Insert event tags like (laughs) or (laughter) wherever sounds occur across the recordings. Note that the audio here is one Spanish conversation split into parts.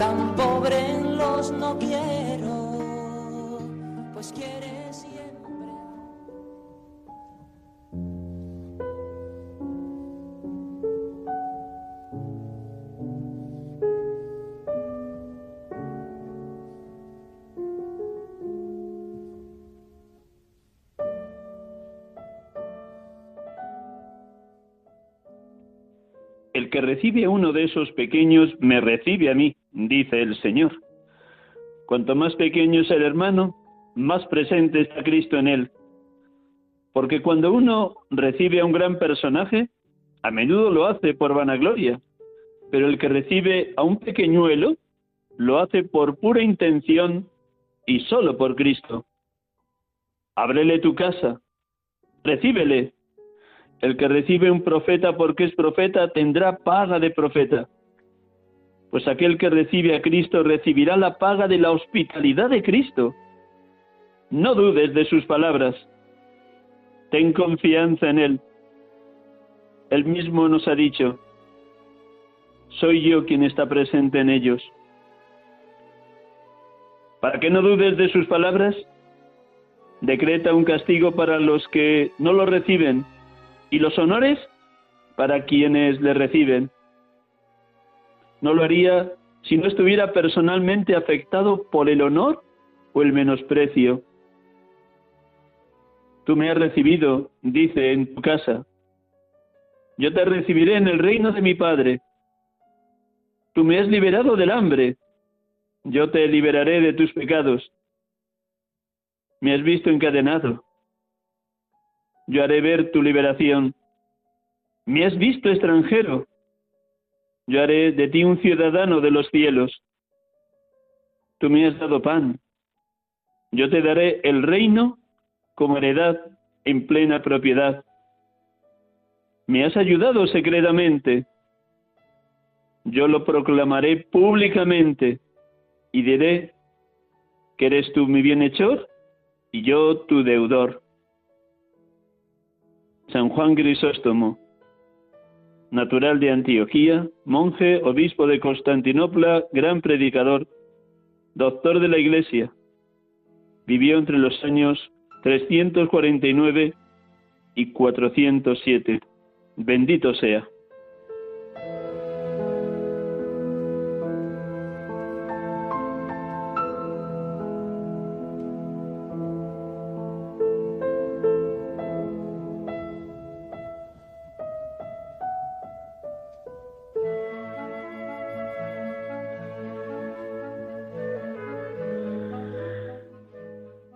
tan pobre los no Que recibe a uno de esos pequeños me recibe a mí, dice el Señor. Cuanto más pequeño es el hermano, más presente está Cristo en él. Porque cuando uno recibe a un gran personaje, a menudo lo hace por vanagloria, pero el que recibe a un pequeñuelo, lo hace por pura intención y solo por Cristo. Ábrele tu casa, recíbele, el que recibe un profeta porque es profeta tendrá paga de profeta. Pues aquel que recibe a Cristo recibirá la paga de la hospitalidad de Cristo. No dudes de sus palabras. Ten confianza en Él. Él mismo nos ha dicho, soy yo quien está presente en ellos. Para que no dudes de sus palabras, decreta un castigo para los que no lo reciben y los honores para quienes le reciben. No lo haría si no estuviera personalmente afectado por el honor o el menosprecio. Tú me has recibido, dice, en tu casa. Yo te recibiré en el reino de mi Padre. Tú me has liberado del hambre. Yo te liberaré de tus pecados. Me has visto encadenado yo haré ver tu liberación. ¿Me has visto extranjero? Yo haré de ti un ciudadano de los cielos. Tú me has dado pan. Yo te daré el reino como heredad en plena propiedad. Me has ayudado secretamente. Yo lo proclamaré públicamente y diré que eres tú mi bienhechor y yo tu deudor. San Juan Grisóstomo, natural de Antioquía, monje, obispo de Constantinopla, gran predicador, doctor de la Iglesia. Vivió entre los años 349 y 407. Bendito sea.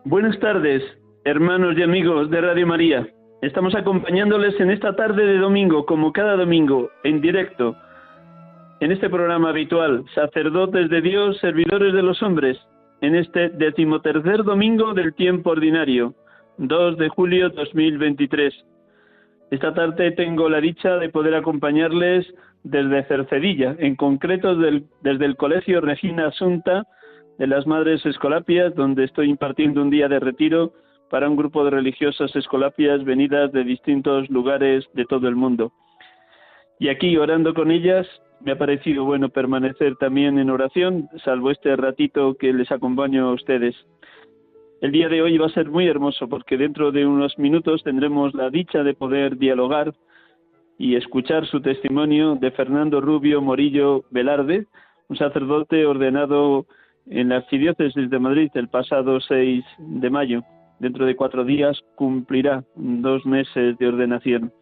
Buenas tardes, hermanos y amigos de Radio María. Estamos acompañándoles en esta tarde de domingo, como cada domingo, en directo, en este programa habitual, Sacerdotes de Dios, Servidores de los Hombres, en este decimotercer domingo del tiempo ordinario, 2 de julio 2023. Esta tarde tengo la dicha de poder acompañarles desde Cercedilla, en concreto desde el Colegio Regina Asunta, de las Madres Escolapias, donde estoy impartiendo un día de retiro para un grupo de religiosas escolapias venidas de distintos lugares de todo el mundo. Y aquí, orando con ellas, me ha parecido bueno permanecer también en oración, salvo este ratito que les acompaño a ustedes. El día de hoy va a ser muy hermoso porque dentro de unos minutos tendremos la dicha de poder dialogar y escuchar su testimonio de Fernando Rubio Morillo Velarde, un sacerdote ordenado en la Archidiócesis de Madrid el pasado 6 de mayo. Dentro de cuatro días cumplirá dos meses de ordenación.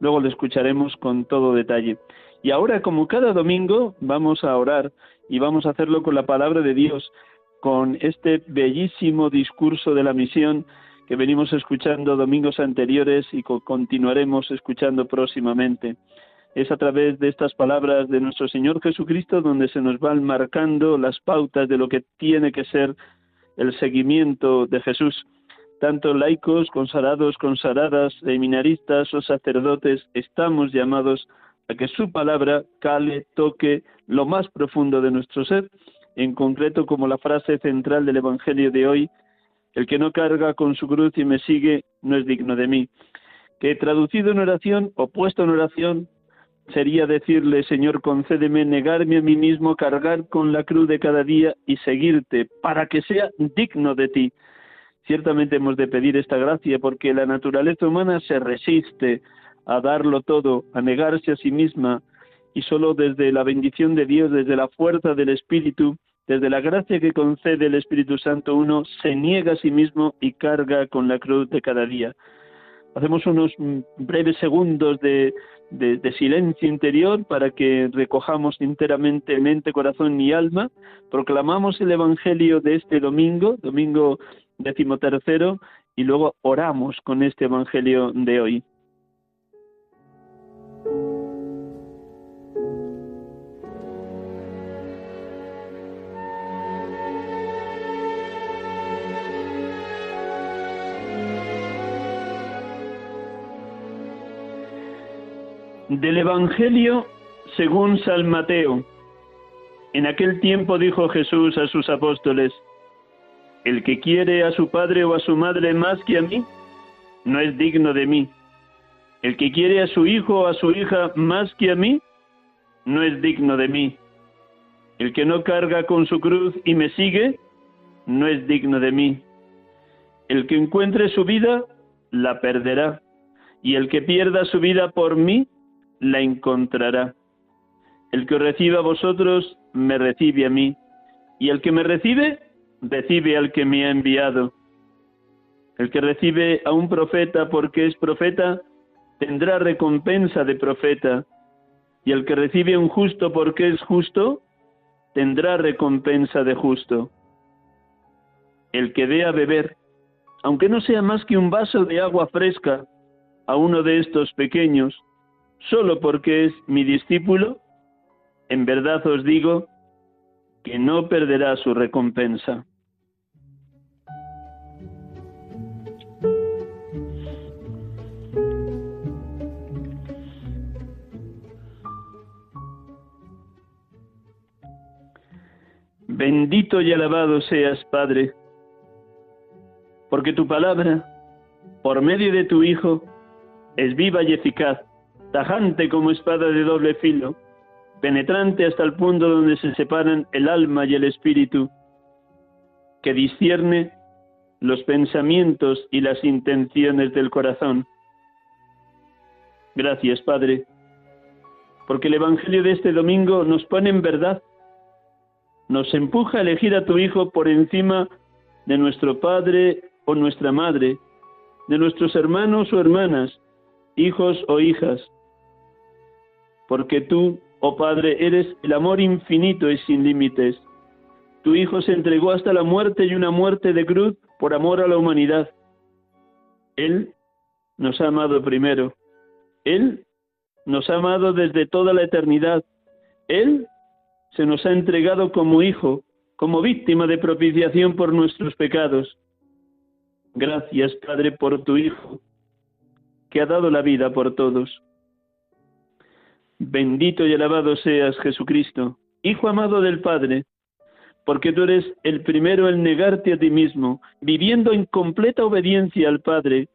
Luego lo escucharemos con todo detalle. Y ahora, como cada domingo, vamos a orar y vamos a hacerlo con la palabra de Dios, con este bellísimo discurso de la misión que venimos escuchando domingos anteriores y continuaremos escuchando próximamente. Es a través de estas palabras de nuestro Señor Jesucristo donde se nos van marcando las pautas de lo que tiene que ser el seguimiento de Jesús. Tanto laicos, consagrados, consagradas, seminaristas o sacerdotes estamos llamados a que su palabra cale, toque lo más profundo de nuestro ser, en concreto como la frase central del Evangelio de hoy, el que no carga con su cruz y me sigue no es digno de mí. Que traducido en oración o puesto en oración sería decirle, Señor, concédeme negarme a mí mismo, cargar con la cruz de cada día y seguirte para que sea digno de ti. Ciertamente hemos de pedir esta gracia porque la naturaleza humana se resiste a darlo todo, a negarse a sí misma, y solo desde la bendición de Dios, desde la fuerza del Espíritu, desde la gracia que concede el Espíritu Santo, uno se niega a sí mismo y carga con la cruz de cada día. Hacemos unos breves segundos de, de, silencio interior para que recojamos enteramente mente, corazón y alma. Proclamamos el Evangelio de este domingo, domingo decimotercero, y luego oramos con este Evangelio de hoy. Del Evangelio según San Mateo. En aquel tiempo dijo Jesús a sus apóstoles, El que quiere a su padre o a su madre más que a mí, no es digno de mí. El que quiere a su hijo o a su hija más que a mí, no es digno de mí. El que no carga con su cruz y me sigue, no es digno de mí. El que encuentre su vida, la perderá. Y el que pierda su vida por mí, la encontrará. El que reciba a vosotros, me recibe a mí, y el que me recibe, recibe al que me ha enviado. El que recibe a un profeta porque es profeta, tendrá recompensa de profeta, y el que recibe a un justo porque es justo, tendrá recompensa de justo. El que dé a beber, aunque no sea más que un vaso de agua fresca, a uno de estos pequeños, solo porque es mi discípulo, en verdad os digo que no perderá su recompensa. Bendito y alabado seas, Padre, porque tu palabra, por medio de tu Hijo, es viva y eficaz tajante como espada de doble filo, penetrante hasta el punto donde se separan el alma y el espíritu, que discierne los pensamientos y las intenciones del corazón. Gracias, Padre, porque el Evangelio de este domingo nos pone en verdad, nos empuja a elegir a tu Hijo por encima de nuestro Padre o nuestra Madre, de nuestros hermanos o hermanas, hijos o hijas, porque tú, oh Padre, eres el amor infinito y sin límites. Tu Hijo se entregó hasta la muerte y una muerte de cruz por amor a la humanidad. Él nos ha amado primero. Él nos ha amado desde toda la eternidad. Él se nos ha entregado como Hijo, como víctima de propiciación por nuestros pecados. Gracias, Padre, por tu Hijo, que ha dado la vida por todos. Bendito y alabado seas Jesucristo, Hijo amado del Padre, porque tú eres el primero en negarte a ti mismo, viviendo en completa obediencia al Padre.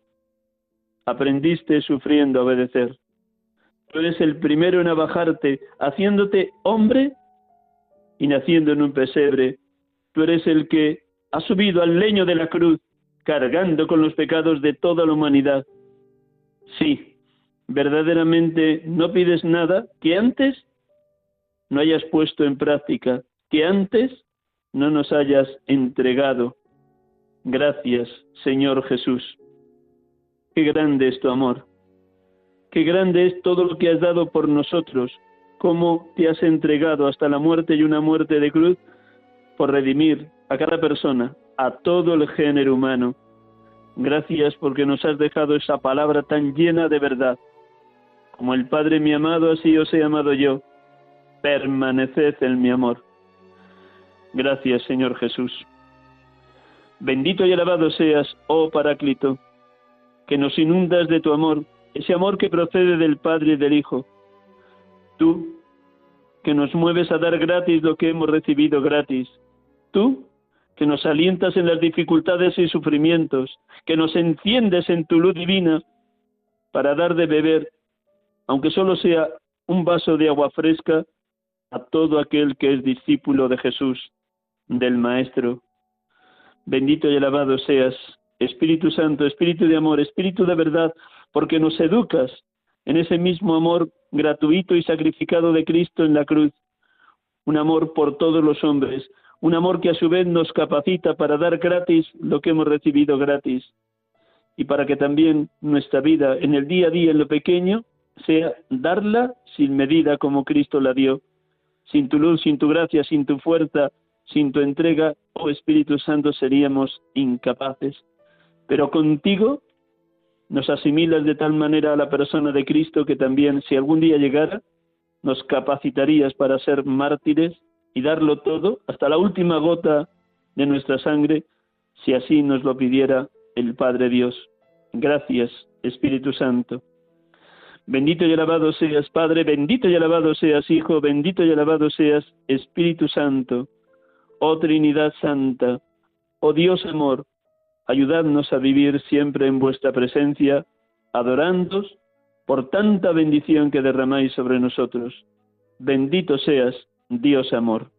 Aprendiste sufriendo a obedecer. Tú eres el primero en abajarte, haciéndote hombre y naciendo en un pesebre. Tú eres el que ha subido al leño de la cruz, cargando con los pecados de toda la humanidad. Sí, verdaderamente no pides nada que antes no hayas puesto en práctica, que antes no nos hayas entregado. Gracias, Señor Jesús. Qué grande es tu amor. Qué grande es todo lo que has dado por nosotros, cómo te has entregado hasta la muerte y una muerte de cruz por redimir a cada persona, a todo el género humano. Gracias porque nos has dejado esa palabra tan llena de verdad Como el Padre me ha amado, así os he amado yo. Permaneced en mi amor. Gracias, Señor Jesús. Bendito y alabado seas, oh Paráclito, que nos inundas de tu amor, ese amor que procede del Padre y del Hijo. Tú, que nos mueves a dar gratis lo que hemos recibido gratis. Tú, que nos alientas en las dificultades y sufrimientos, que nos enciendes en tu luz divina para dar de beber, aunque solo sea un vaso de agua fresca, a todo aquel que es discípulo de Jesús, del Maestro. Bendito y alabado seas, Espíritu Santo, Espíritu de amor, Espíritu de verdad, porque nos educas en ese mismo amor gratuito y sacrificado de Cristo en la cruz, un amor por todos los hombres, un amor que a su vez nos capacita para dar gratis lo que hemos recibido gratis y para que también nuestra vida en el día a día, en lo pequeño, sea darla sin medida como Cristo la dio. Sin tu luz, sin tu gracia, sin tu fuerza, sin tu entrega, oh Espíritu Santo, seríamos incapaces. Pero contigo nos asimilas de tal manera a la persona de Cristo que también, si algún día llegara, nos capacitarías para ser mártires y darlo todo, hasta la última gota de nuestra sangre, si así nos lo pidiera el Padre Dios. Gracias, Espíritu Santo. Bendito y alabado seas, Padre, bendito y alabado seas, Hijo, bendito y alabado seas, Espíritu Santo. Oh Trinidad Santa, oh Dios amor, ayudadnos a vivir siempre en vuestra presencia, adorándos por tanta bendición que derramáis sobre nosotros. Bendito seas, Dios amor.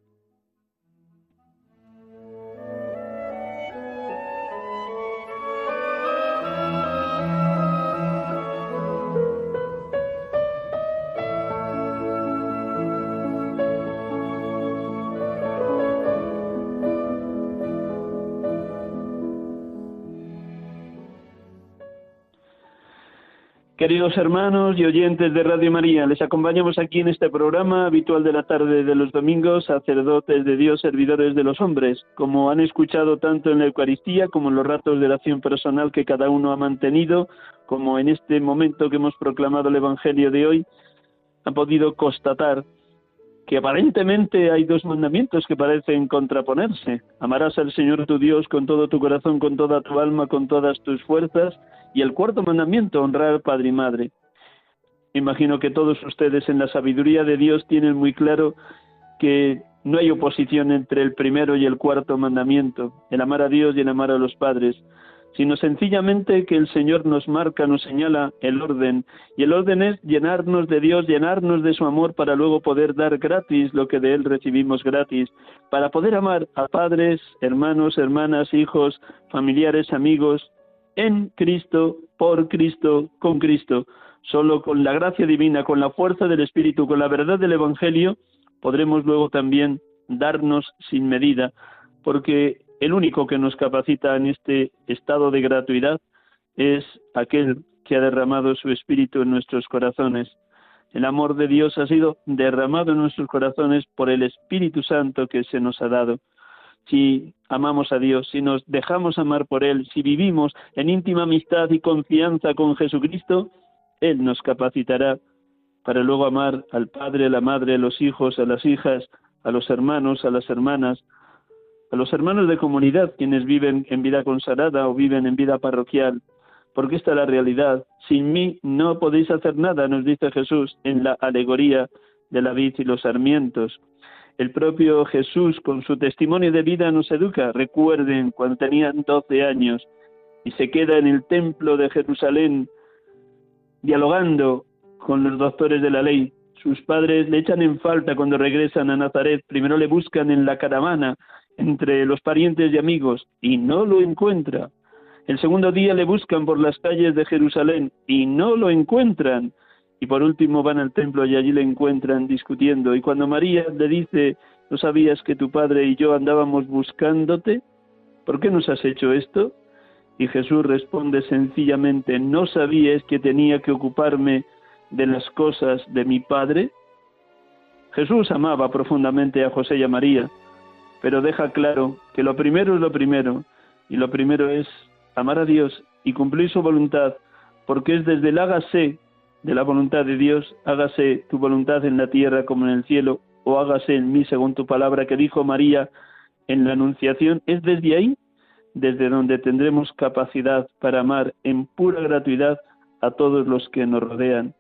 Queridos hermanos y oyentes de Radio María, les acompañamos aquí en este programa habitual de la tarde de los domingos, sacerdotes de Dios, servidores de los hombres, como han escuchado tanto en la Eucaristía como en los ratos de oración personal que cada uno ha mantenido, como en este momento que hemos proclamado el Evangelio de hoy, han podido constatar que aparentemente hay dos mandamientos que parecen contraponerse. Amarás al Señor tu Dios con todo tu corazón, con toda tu alma, con todas tus fuerzas, y el cuarto mandamiento, honrar Padre y Madre. Imagino que todos ustedes en la sabiduría de Dios tienen muy claro que no hay oposición entre el primero y el cuarto mandamiento, el amar a Dios y el amar a los padres, sino sencillamente que el Señor nos marca, nos señala el orden, y el orden es llenarnos de Dios, llenarnos de su amor para luego poder dar gratis lo que de Él recibimos gratis, para poder amar a padres, hermanos, hermanas, hijos, familiares, amigos, en Cristo, por Cristo, con Cristo. Solo con la gracia divina, con la fuerza del Espíritu, con la verdad del Evangelio, podremos luego también darnos sin medida, porque el único que nos capacita en este estado de gratuidad es aquel que ha derramado su Espíritu en nuestros corazones. El amor de Dios ha sido derramado en nuestros corazones por el Espíritu Santo que se nos ha dado si amamos a Dios, si nos dejamos amar por Él, si vivimos en íntima amistad y confianza con Jesucristo, Él nos capacitará para luego amar al Padre, a la Madre, a los hijos, a las hijas, a los hermanos, a las hermanas, a los hermanos de comunidad, quienes viven en vida consagrada o viven en vida parroquial, porque esta es la realidad. Sin mí no podéis hacer nada, nos dice Jesús en la alegoría de la vid y los sarmientos. El propio Jesús, con su testimonio de vida, nos educa. Recuerden cuando tenían 12 años y se queda en el templo de Jerusalén dialogando con los doctores de la ley. Sus padres le echan en falta cuando regresan a Nazaret. Primero le buscan en la caravana entre los parientes y amigos y no lo encuentra. El segundo día le buscan por las calles de Jerusalén y no lo encuentran y por último van al templo y allí le encuentran discutiendo. Y cuando María le dice, ¿no sabías que tu padre y yo andábamos buscándote? ¿Por qué nos has hecho esto? Y Jesús responde sencillamente, ¿no sabías que tenía que ocuparme de las cosas de mi padre? Jesús amaba profundamente a José y a María, pero deja claro que lo primero es lo primero, y lo primero es amar a Dios y cumplir su voluntad, porque es desde el hágase de la voluntad de Dios, hágase tu voluntad en la tierra como en el cielo, o hágase en mí según tu palabra que dijo María en la Anunciación, es desde ahí, desde donde tendremos capacidad para amar en pura gratuidad a todos los que nos rodean.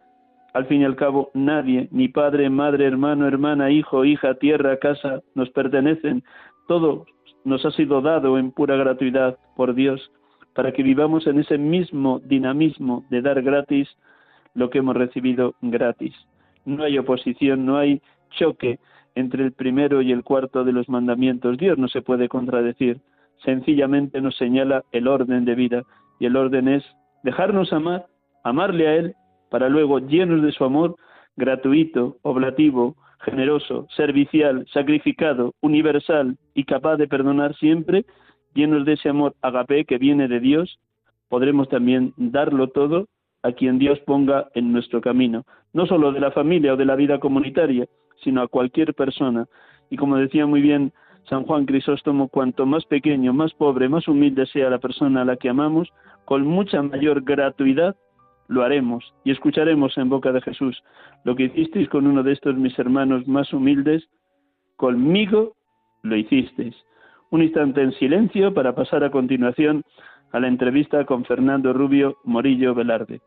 Al fin y al cabo, nadie, ni padre, madre, hermano, hermana, hijo, hija, tierra, casa, nos pertenecen. Todo nos ha sido dado en pura gratuidad por Dios, para que vivamos en ese mismo dinamismo de dar gratis lo que hemos recibido gratis. No hay oposición, no hay choque entre el primero y el cuarto de los mandamientos. Dios no se puede contradecir. Sencillamente nos señala el orden de vida. Y el orden es dejarnos amar, amarle a Él, para luego, llenos de su amor, gratuito, oblativo, generoso, servicial, sacrificado, universal y capaz de perdonar siempre, llenos de ese amor agape que viene de Dios, podremos también darlo todo a quien Dios ponga en nuestro camino, no solo de la familia o de la vida comunitaria, sino a cualquier persona. Y como decía muy bien San Juan Crisóstomo, cuanto más pequeño, más pobre, más humilde sea la persona a la que amamos, con mucha mayor gratuidad lo haremos y escucharemos en boca de Jesús lo que hicisteis con uno de estos mis hermanos más humildes, conmigo lo hicisteis. Un instante en silencio para pasar a continuación a la entrevista con Fernando Rubio Morillo Velarde.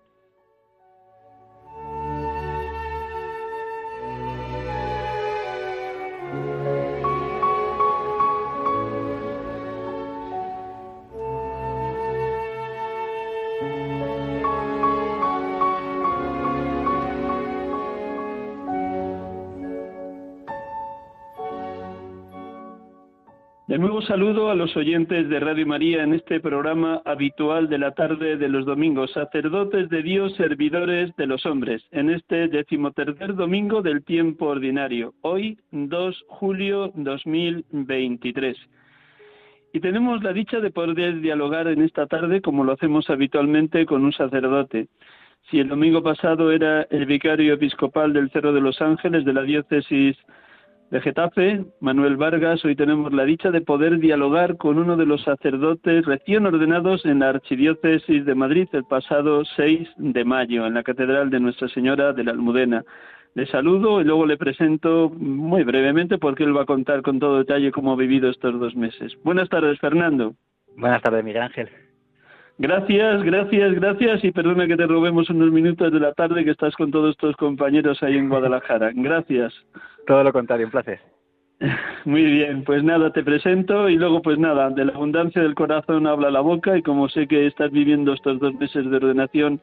De nuevo saludo a los oyentes de Radio María en este programa habitual de la tarde de los domingos, sacerdotes de Dios, servidores de los hombres, en este decimotercer domingo del tiempo ordinario, hoy 2 julio 2023. Y tenemos la dicha de poder dialogar en esta tarde como lo hacemos habitualmente con un sacerdote. Si el domingo pasado era el vicario episcopal del Cerro de los Ángeles de la diócesis de Getafe, Manuel Vargas, hoy tenemos la dicha de poder dialogar con uno de los sacerdotes recién ordenados en la Archidiócesis de Madrid el pasado 6 de mayo, en la Catedral de Nuestra Señora de la Almudena. Le saludo y luego le presento muy brevemente porque él va a contar con todo detalle cómo ha vivido estos dos meses. Buenas tardes, Fernando. Buenas tardes, Miguel Ángel. Gracias, gracias, gracias y perdona que te robemos unos minutos de la tarde que estás con todos tus compañeros ahí en Guadalajara. Gracias. Todo lo contrario, un placer. (laughs) Muy bien, pues nada, te presento y luego pues nada, de la abundancia del corazón habla la boca y como sé que estás viviendo estos dos meses de ordenación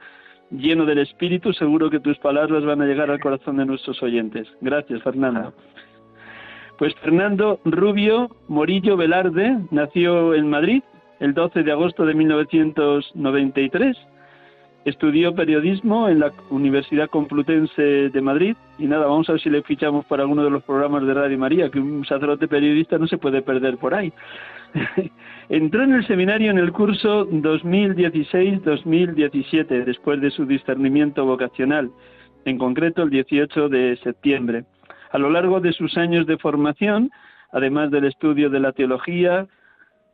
lleno del Espíritu, seguro que tus palabras van a llegar al corazón de nuestros oyentes. Gracias, Fernando. Pues Fernando Rubio Morillo Velarde nació en Madrid el 12 de agosto de 1993. Estudió periodismo en la Universidad Complutense de Madrid y nada, vamos a ver si le fichamos para alguno de los programas de Radio María, que un sacerdote periodista no se puede perder por ahí. (laughs) Entró en el seminario en el curso 2016-2017, después de su discernimiento vocacional, en concreto el 18 de septiembre. A lo largo de sus años de formación, además del estudio de la teología,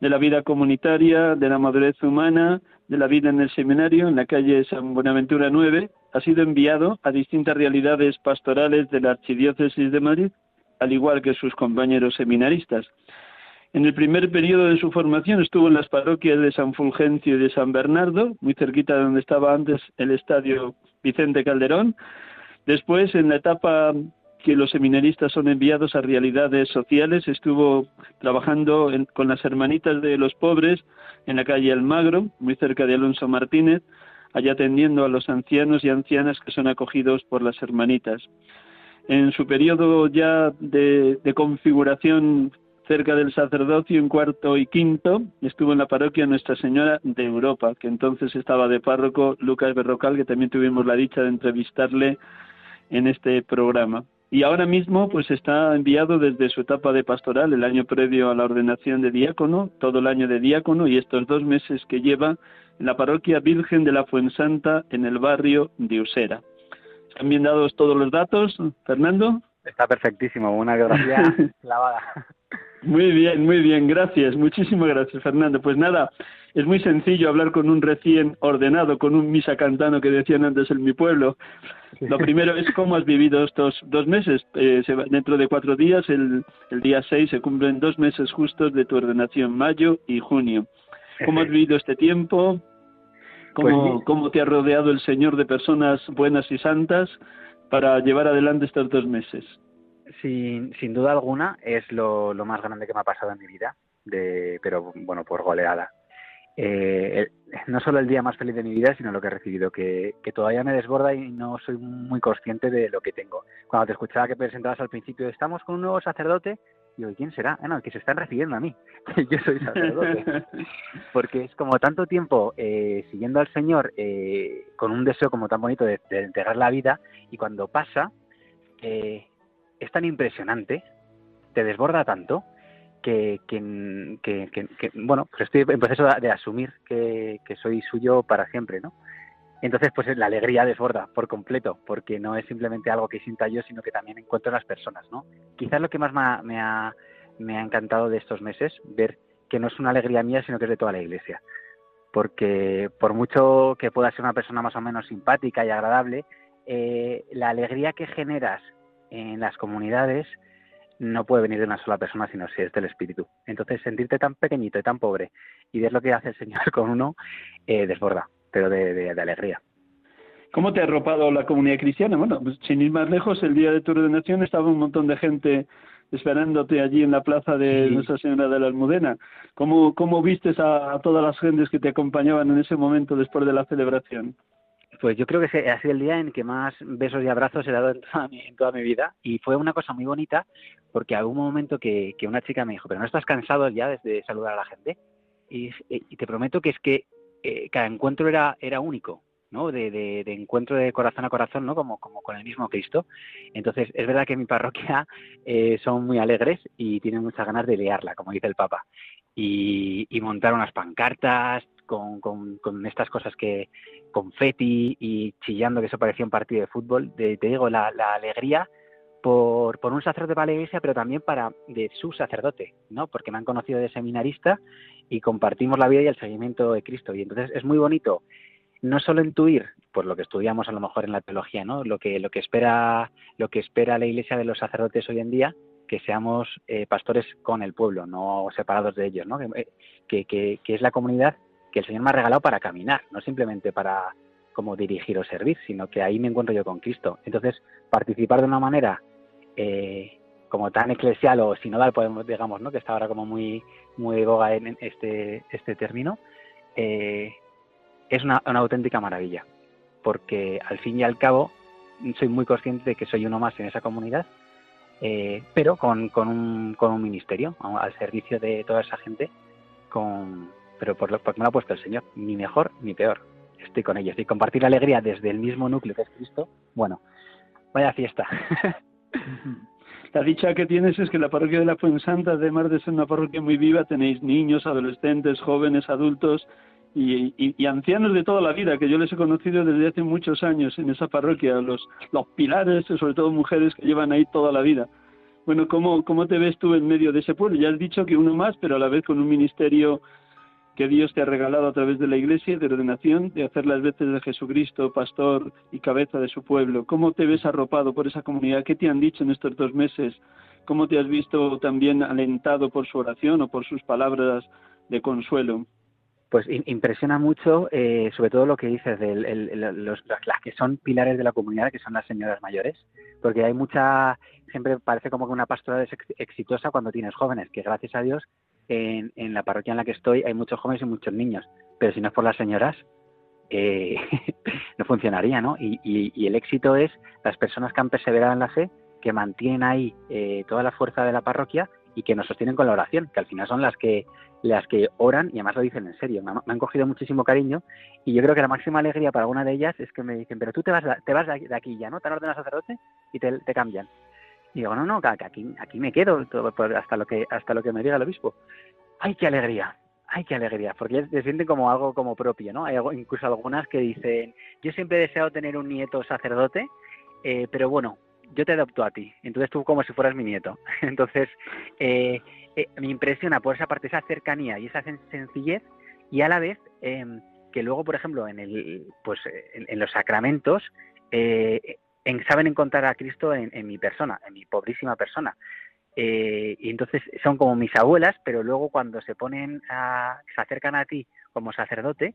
de la vida comunitaria, de la madurez humana, de la vida en el seminario, en la calle San Buenaventura 9, ha sido enviado a distintas realidades pastorales de la Archidiócesis de Madrid, al igual que sus compañeros seminaristas. En el primer periodo de su formación estuvo en las parroquias de San Fulgencio y de San Bernardo, muy cerquita de donde estaba antes el estadio Vicente Calderón. Después, en la etapa que los seminaristas son enviados a realidades sociales. Estuvo trabajando con las hermanitas de los pobres en la calle Almagro, muy cerca de Alonso Martínez, allá atendiendo a los ancianos y ancianas que son acogidos por las hermanitas. En su periodo ya de configuración cerca del sacerdocio en cuarto y quinto, estuvo en la parroquia Nuestra Señora de Europa, que entonces estaba de párroco Lucas Berrocal, que también tuvimos la dicha de entrevistarle en este programa y ahora mismo pues está enviado desde su etapa de pastoral, el año previo a la ordenación de diácono, todo el año de diácono y estos dos meses que lleva en la parroquia Virgen de la Fuensanta en el barrio de Usera. ¿Están bien dados todos los datos, Fernando? Está perfectísimo, una biografía (laughs) clavada. Muy bien, muy bien, gracias, muchísimas gracias, Fernando. Pues nada, es muy sencillo hablar con un recién ordenado, con un misa cantano que decían antes en mi pueblo. Lo primero es cómo has vivido estos dos meses. Eh, dentro de cuatro días, el, el día seis, se cumplen dos meses justos de tu ordenación, mayo y junio. ¿Cómo has vivido este tiempo? ¿Cómo, Pues ¿Cómo te ha rodeado el Señor de personas buenas y santas para llevar adelante estos dos meses? Sin, sin duda alguna es lo, lo más grande que me ha pasado en mi vida, de, pero bueno, por goleada. Eh, el- no solo el día más feliz de mi vida, sino lo que he recibido, que, que todavía me desborda y no soy muy consciente de lo que tengo. Cuando te escuchaba que presentabas al principio, estamos con un nuevo sacerdote, digo, ¿y quién será? Ah, no, el que se están refiriendo a mí, que (laughs) yo soy sacerdote. (laughs) porque es como tanto tiempo eh, siguiendo al Señor eh, con un deseo como tan bonito de, de entregar la vida y cuando pasa eh, es tan impresionante, te desborda tanto que, que, bueno, pues estoy en proceso de, asumir que, soy suyo para siempre, ¿no? Entonces, pues la alegría desborda por completo, porque no es simplemente algo que sienta yo, sino que también encuentro en las personas, ¿no? Quizás lo que más me ha, me ha, me ha encantado de estos meses, ver que no es una alegría mía, sino que es de toda la iglesia. Porque por mucho que pueda ser una persona más o menos simpática y agradable, eh, la alegría que generas en las comunidades no puede venir de una sola persona, sino si es del espíritu. Entonces, sentirte tan pequeñito y tan pobre y ver lo que hace el Señor (laughs) con uno, eh, desborda, pero de, de- de alegría. ¿Cómo te ha arropado la comunidad cristiana? Bueno, pues sin ir más lejos, el día de tu ordenación estaba un montón de gente esperándote allí en la plaza de Sí. Nuestra Señora de la Almudena. ¿Cómo, cómo vistes a, a todas las gentes que te acompañaban en ese momento después de la celebración? Pues yo creo que ha sido el día en que más besos y abrazos he dado en toda mi, en toda mi vida y fue una cosa muy bonita porque hubo un momento que, una chica me dijo, pero no estás cansado ya de, saludar a la gente. Y, y te prometo que es que eh, cada encuentro era, era único, ¿no? De, de- de encuentro de corazón a corazón, ¿no? Como, como con el mismo Cristo. Entonces, es verdad que en mi parroquia eh, son muy alegres y tienen muchas ganas de liarla, como dice el Papa. Y, y montar unas pancartas con, estas cosas que, confeti y chillando que eso parecía un partido de fútbol. Te digo, la, alegría por, por un sacerdote para la iglesia, pero también para de su sacerdote, ¿no? Porque me han conocido de seminarista y compartimos la vida y el seguimiento de Cristo. Y entonces es muy bonito no solo intuir, por lo que estudiamos a lo mejor en la teología, ¿no? Lo que, lo que espera, lo que espera la iglesia de los sacerdotes hoy en día, que seamos eh, pastores con el pueblo, no separados de ellos, ¿no? Que, que, que- que es la comunidad que el Señor me ha regalado para caminar, no simplemente para como dirigir o servir, sino que ahí me encuentro yo con Cristo. Entonces, participar de una manera eh, como tan eclesial o sinodal, podemos, digamos, ¿no? que está ahora como muy, muy boga en este, este término, eh, es una, una auténtica maravilla, porque al fin y al cabo soy muy consciente de que soy uno más en esa comunidad, eh, pero con, con, un, con un ministerio, al servicio de toda esa gente, con, pero por lo, porque me lo ha puesto el Señor, ni mejor ni peor. Estoy con ellos. Y compartir alegría desde el mismo núcleo que es Cristo, bueno, vaya fiesta. (laughs) La dicha que tienes es que la parroquia de la Fuensanta, además de ser una parroquia muy viva, tenéis niños, adolescentes, jóvenes, adultos y ancianos de toda la vida, que yo les he conocido desde hace muchos años en esa parroquia, los, los pilares, sobre todo mujeres que llevan ahí toda la vida. Bueno, ¿cómo, ¿cómo te ves tú en medio de ese pueblo? Ya has dicho que uno más, pero a la vez con un ministerio que Dios te ha regalado a través de la iglesia, de ordenación, de hacer las veces de Jesucristo, pastor y cabeza de su pueblo. ¿Cómo te ves arropado por esa comunidad? ¿Qué te han dicho en estos dos meses? ¿Cómo te has visto también alentado por su oración o por sus palabras de consuelo? Pues im- impresiona mucho, eh, sobre todo lo que dices de los, las, que son pilares de la comunidad, que son las señoras mayores, porque hay mucha, siempre parece como que una pastoral es ex- exitosa cuando tienes jóvenes, que gracias a Dios en, en la parroquia en la que estoy hay muchos jóvenes y muchos niños, pero si no es por las señoras, eh, (laughs) no funcionaría, ¿no? Y, y- y el éxito es las personas que han perseverado en la fe, que mantienen ahí eh, toda la fuerza de la parroquia y que nos sostienen con la oración, que al final son las que las que oran y además lo dicen en serio. Me han, cogido muchísimo cariño y yo creo que la máxima alegría para alguna de ellas es que me dicen, pero tú te vas, te vas de aquí- ya, ¿no? Te han ordenado sacerdote y te cambian. Y digo, no, no, aquí, aquí me quedo por- hasta lo que hasta lo que me diga el obispo. ¡Ay, qué alegría! ¡Ay, qué alegría! Porque se sienten como algo como propio, ¿no? Hay incluso algunas que dicen, yo siempre he deseado tener un nieto sacerdote, eh, pero bueno, yo te adopto a ti, entonces tú como si fueras mi nieto. (laughs) Entonces, eh, eh, me impresiona por esa parte, esa cercanía y esa sen- sencillez y a la vez que luego, por ejemplo, en, el, pues, en, los sacramentos eh, saben encontrar a Cristo en, mi persona, en mi pobrísima persona. Eh, y entonces son como mis abuelas, pero luego cuando se ponen a, se acercan a ti como sacerdote,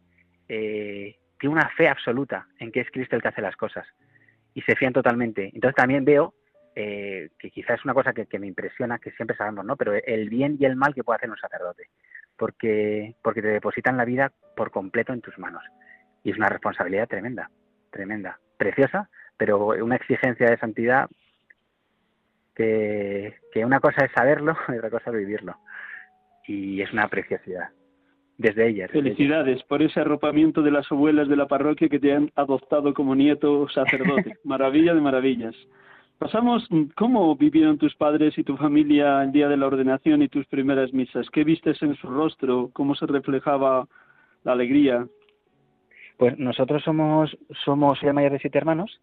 eh, tiene una fe absoluta en que es Cristo el que hace las cosas y se fían totalmente. Entonces también veo eh, que quizás es una cosa que, me impresiona, que siempre sabemos, ¿no? Pero el bien y el mal que puede hacer un sacerdote, porque, porque te depositan la vida por completo en tus manos. Y es una responsabilidad tremenda, tremenda, preciosa, pero una exigencia de santidad que, que una cosa es saberlo (laughs) y otra cosa es vivirlo. Y es una preciosidad desde ellas. Felicidades por ese arropamiento de las abuelas de la parroquia que te han adoptado como nieto sacerdote. (laughs) Maravilla de maravillas. Pasamos, ¿cómo vivieron tus padres y tu familia el día de la ordenación y tus primeras misas? ¿Qué vistes en su rostro? ¿Cómo se reflejaba la alegría? Pues nosotros somos, somos el mayor de siete hermanos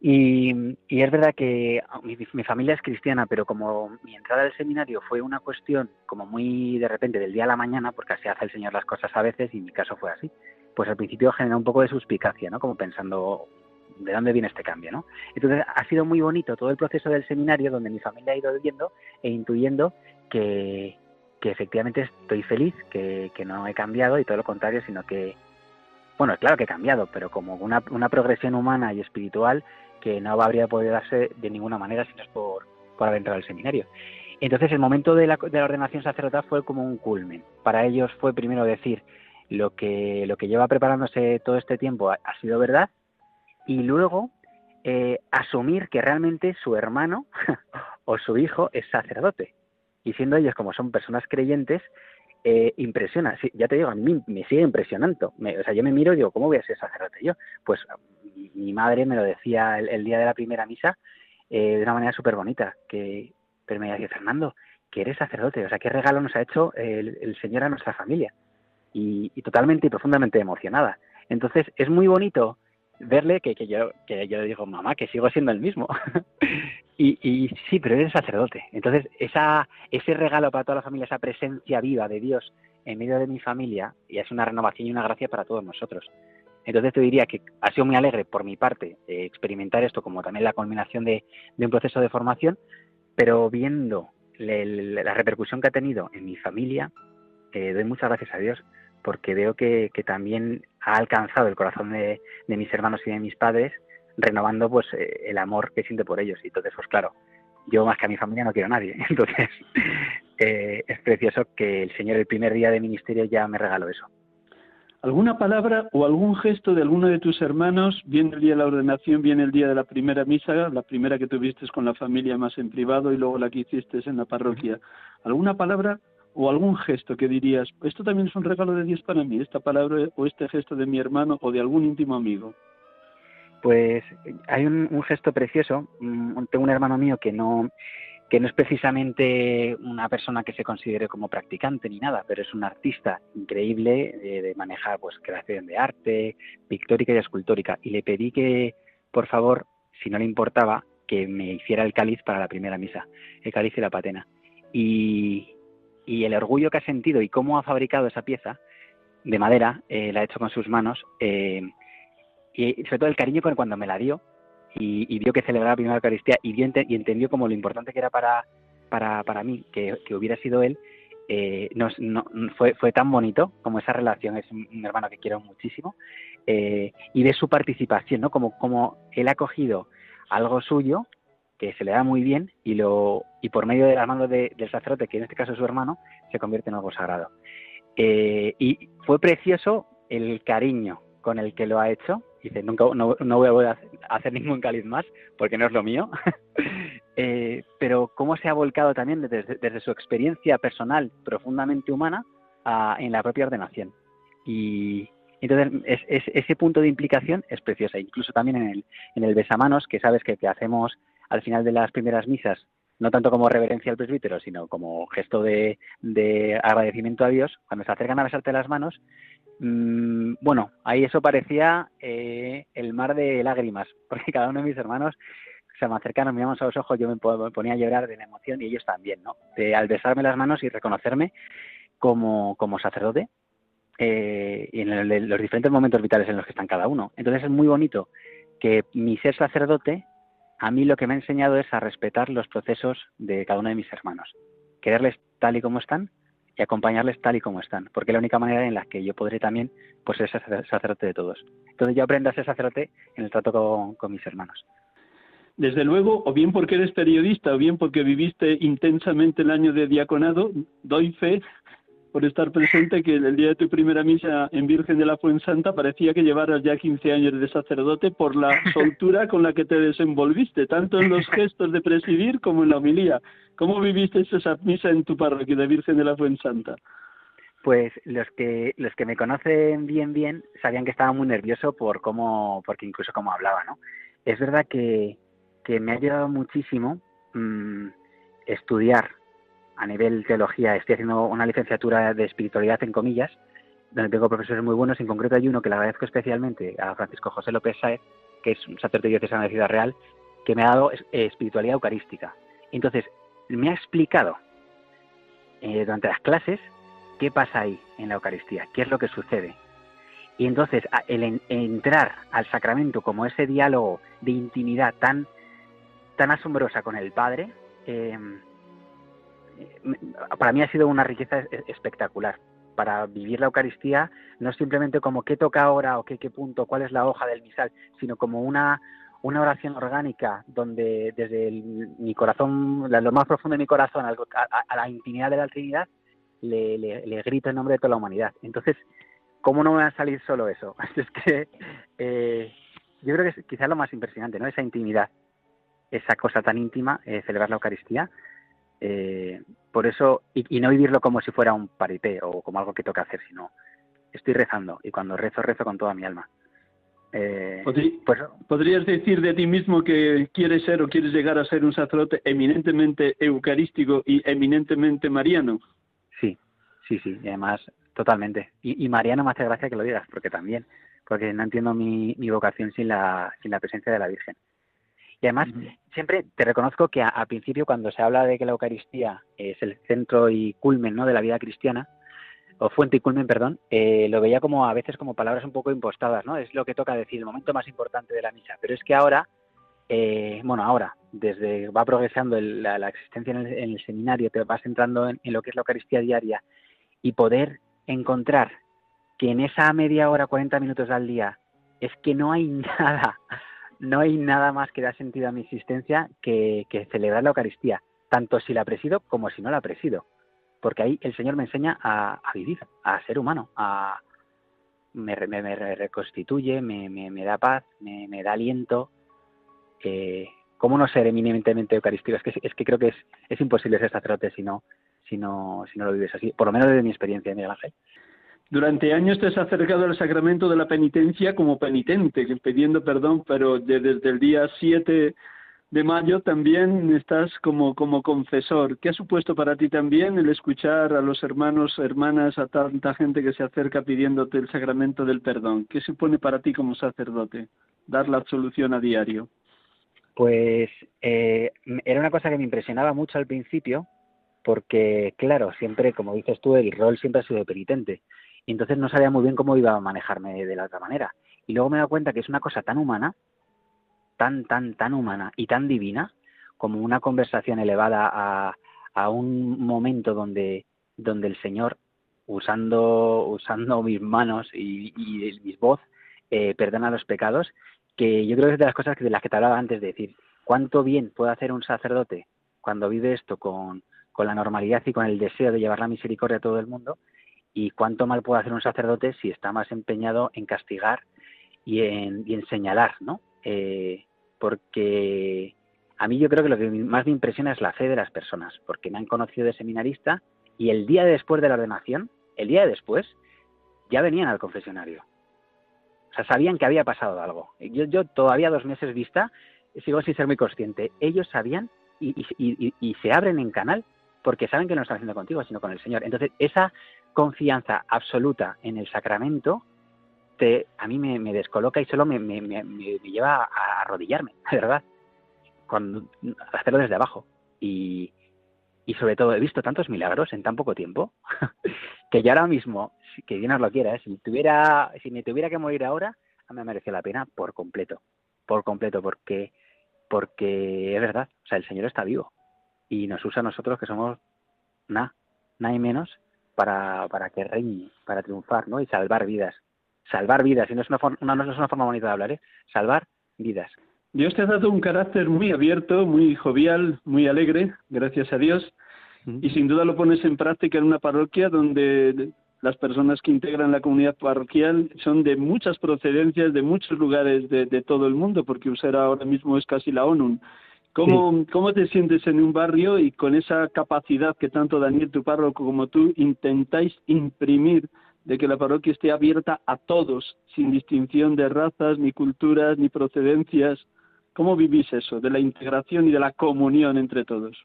y, es verdad que mi, familia es cristiana, pero como mi entrada al seminario fue una cuestión como muy de repente del día a la mañana, porque así hace el Señor las cosas a veces y mi caso fue así, pues al principio generó un poco de suspicacia, ¿no? Como pensando, ¿de dónde viene este cambio, no? Entonces ha sido muy bonito todo el proceso del seminario donde mi familia ha ido viendo e intuyendo que, que efectivamente estoy feliz, que, que no he cambiado y todo lo contrario, sino que, bueno, claro que he cambiado, pero como una, progresión humana y espiritual que no habría podido darse de ninguna manera si no es por, por haber entrado al seminario. Entonces el momento de la, de la ordenación sacerdotal fue como un culmen. Para ellos fue primero decir lo que, lo que lleva preparándose todo este tiempo ha, sido verdad y luego eh, asumir que realmente su hermano (laughs) o su hijo es sacerdote. Y siendo ellos como son personas creyentes, eh, impresiona. ya te digo, a mí me sigue impresionando. o sea, yo me miro y digo, ¿cómo voy a ser sacerdote yo? Pues mi, madre me lo decía el, día de la primera misa eh, de una manera súper bonita, que, pero me decía, Fernando, que eres sacerdote, o sea, qué regalo nos ha hecho el, Señor a nuestra familia. Y, totalmente y profundamente emocionada. Entonces, es muy bonito verle que, que, yo que yo digo mamá que sigo siendo el mismo (laughs) y, y, sí pero eres sacerdote. Entonces esa ese regalo para toda la familia esa presencia viva de Dios en medio de mi familia y es una renovación y una gracia para todos nosotros. Entonces te diría que ha sido muy alegre por mi parte eh, experimentar esto como también la culminación de, de un proceso de formación pero viendo la repercusión que ha tenido en mi familia eh, doy muchas gracias a Dios porque veo que, también ha alcanzado el corazón de, mis hermanos y de mis padres, renovando pues eh, el amor que siento por ellos. Y entonces, pues claro, yo más que a mi familia no quiero a nadie. (laughs) Entonces, eh, es precioso que el Señor el primer día de ministerio ya me regaló eso. ¿Alguna palabra o algún gesto de alguno de tus hermanos, bien el día de la ordenación, bien el día de la primera misa, la primera que tuviste con la familia más en privado y luego la que hiciste en la parroquia? ¿Alguna palabra o algún gesto que dirías, esto también es un regalo de Dios para mí, esta palabra o este gesto de mi hermano o de algún íntimo amigo? Pues hay un, gesto precioso. Mm, tengo un hermano mío que no que no es precisamente una persona que se considere como practicante ni nada, pero es un artista increíble de, manejar pues creación de arte, pictórica y escultórica. Y le pedí que, por favor, si no le importaba, que me hiciera el cáliz para la primera misa, el cáliz y la patena. Y, y el orgullo que ha sentido y cómo ha fabricado esa pieza de madera, eh, la ha hecho con sus manos, eh, y sobre todo el cariño con cuando me la dio y, vio que celebraba la primera Eucaristía y, y entendió como lo importante que era para, para, para mí que, hubiera sido él, eh, no, fue, fue tan bonito como esa relación, es un, hermano que quiero muchísimo, y de su participación, ¿no? Como, como él ha cogido algo suyo que se le da muy bien y lo y por medio de la mano del sacerdote, que en este caso es su hermano, se convierte en algo sagrado. Eh, y fue precioso el cariño con el que lo ha hecho. Dice, nunca no, voy a hacer ningún cáliz más porque no es lo mío. (laughs) Eh, pero cómo se ha volcado también desde, su experiencia personal profundamente humana en la propia ordenación. Y, entonces, ese punto de implicación es preciosa. Incluso también en el, en el besamanos, que sabes que, que hacemos al final de las primeras misas, no tanto como reverencia al presbítero, sino como gesto de, agradecimiento a Dios, cuando se acercan a besarte las manos, mm, bueno, ahí eso parecía eh, el mar de lágrimas, (laughs) porque cada uno de mis hermanos se me acercaron, miramos a los ojos, yo me ponía a llorar de la emoción y ellos también, ¿no? De, al besarme las manos y reconocerme como, como sacerdote eh, y en los diferentes momentos vitales en los que están cada uno. Entonces es muy bonito que mi ser sacerdote a mí lo que me ha enseñado es a respetar los procesos de cada uno de mis hermanos, quererles tal y como están y acompañarles tal y como están, porque es la única manera en la que yo podré también pues, ser sacerdote de todos. Entonces yo aprendo a ser sacerdote en el trato con, con mis hermanos. Desde luego, o bien porque eres periodista, o bien porque viviste intensamente el año de diaconado, doy fe por estar presente que el día de tu primera misa en Virgen de la Fuensanta parecía que llevaras ya 15 años de sacerdote por la (laughs) soltura con la que te desenvolviste, tanto en los (laughs) gestos de presidir como en la homilía. ¿Cómo viviste esa misa en tu parroquia de Virgen de la Fuensanta? Pues los que los que me conocen bien bien sabían que estaba muy nervioso por cómo porque incluso cómo hablaba, ¿no? Es verdad que, que me ha ayudado muchísimo mmm, estudiar a nivel teología estoy haciendo una licenciatura de espiritualidad en comillas, donde tengo profesores muy buenos. En concreto hay uno que le agradezco especialmente a Francisco José López Saez, que es un sacerdote diocesano de Ciudad Real, que me ha dado eh, espiritualidad eucarística. Entonces, me ha explicado eh, durante las clases qué pasa ahí en la Eucaristía, qué es lo que sucede. Y entonces, el entrar al sacramento como ese diálogo de intimidad tan, tan asombrosa con el Padre, eh, para mí ha sido una riqueza espectacular. Para vivir la Eucaristía no simplemente como qué toca ahora o qué, qué punto, cuál es la hoja del misal, sino como una, una oración orgánica donde desde mi corazón, lo más profundo de mi corazón, a, la intimidad de la Trinidad, le, le, grito en nombre de toda la humanidad. Entonces, ¿cómo no me va a salir solo eso? (laughs) Es que eh, yo creo que es quizás lo más impresionante, ¿no? Esa intimidad, esa cosa tan íntima, eh, celebrar la Eucaristía, eh, por eso, y, no vivirlo como si fuera un paripé o como algo que toca hacer, sino estoy rezando y cuando rezo, rezo con toda mi alma. Eh, pues, ¿Podrías decir de ti mismo que quieres ser o quieres llegar a ser un sacerdote eminentemente eucarístico y eminentemente mariano? Sí, sí, sí, y además totalmente. Y, mariano me hace gracia que lo digas, porque también, porque no entiendo mi, mi vocación sin la, sin la presencia de la Virgen. Y además, siempre te reconozco que a, principio, cuando se habla de que la Eucaristía es el centro y culmen ¿no? de la vida cristiana, o fuente y culmen, perdón, eh, lo veía como a veces como palabras un poco impostadas, ¿no? Es lo que toca decir, el momento más importante de la misa. Pero es que ahora, eh, bueno, ahora, desde va progresando la, existencia en el, seminario, te vas entrando en, lo que es la Eucaristía diaria y poder encontrar que en esa media hora, 40 minutos al día, es que no hay (laughs) nada no hay nada más que da sentido a mi existencia que, celebrar la Eucaristía, tanto si la presido como si no la presido. Porque ahí el Señor me enseña a, vivir, a ser humano, a, me, reconstituye, me, da paz, me, da aliento. Eh, ¿Cómo no ser eminentemente eucarístico? Es que, es que creo que es, es imposible ser sacerdote si no, si, no, si no lo vives así, por lo menos desde mi experiencia, Miguel Ángel. Durante años te has acercado al sacramento de la penitencia como penitente, pidiendo perdón, pero desde el día 7 de mayo también estás como, como confesor. ¿Qué ha supuesto para ti también el escuchar a los hermanos, hermanas, a tanta gente que se acerca pidiéndote el sacramento del perdón? ¿Qué supone para ti como sacerdote dar la absolución a diario? Pues eh, era una cosa que me impresionaba mucho al principio, porque claro, siempre, como dices tú, el rol siempre ha sido penitente y entonces no sabía muy bien cómo iba a manejarme de la otra manera. Y luego me he dado cuenta que es una cosa tan humana, tan, tan, tan humana y tan divina, como una conversación elevada a, a un momento donde, donde el Señor, usando, usando mis manos y, y mis voz, eh, perdona los pecados, que yo creo que es de las cosas de las que te hablaba antes de decir, cuánto bien puede hacer un sacerdote cuando vive esto con, con la normalidad y con el deseo de llevar la misericordia a todo el mundo, y cuánto mal puede hacer un sacerdote si está más empeñado en castigar y en, señalar, ¿no? Eh, porque a mí yo creo que lo que más me impresiona es la fe de las personas, porque me han conocido de seminarista y el día después de la ordenación, el día después, ya venían al confesionario. O sea, sabían que había pasado algo. Yo, yo todavía dos meses vista, sigo sin ser muy consciente. Ellos sabían y, y se abren en canal porque saben que no están haciendo contigo, sino con el Señor. Entonces, esa confianza absoluta en el sacramento, te, a mí me, descoloca y solo me, lleva a arrodillarme, (laughs) de verdad, cuando, hacerlo desde abajo. Y, y sobre todo he visto tantos milagros en tan poco tiempo (laughs) que yo ahora mismo, que Dios lo quiera, ¿eh? si, tuviera, si me tuviera que morir ahora, me merece la pena por completo, por completo, porque, porque es verdad, o sea, el Señor está vivo y nos usa a nosotros que somos nada, nada y menos para, para que reine, para triunfar, ¿no? Y salvar vidas. Salvar vidas, y no es una, forma, no es una forma bonita de hablar, ¿eh? Salvar vidas. Dios te ha dado un carácter muy abierto, muy jovial, muy alegre, gracias a Dios, y sin duda lo pones en práctica en una parroquia donde las personas que integran la comunidad parroquial son de muchas procedencias, de muchos lugares de, todo el mundo, porque Usera ahora mismo es casi la ONU. ¿Cómo, ¿Cómo te sientes en un barrio y con esa capacidad que tanto Daniel, tu párroco, como tú intentáis imprimir de que la parroquia esté abierta a todos, sin distinción de razas, ni culturas, ni procedencias? ¿Cómo vivís eso, de la integración y de la comunión entre todos?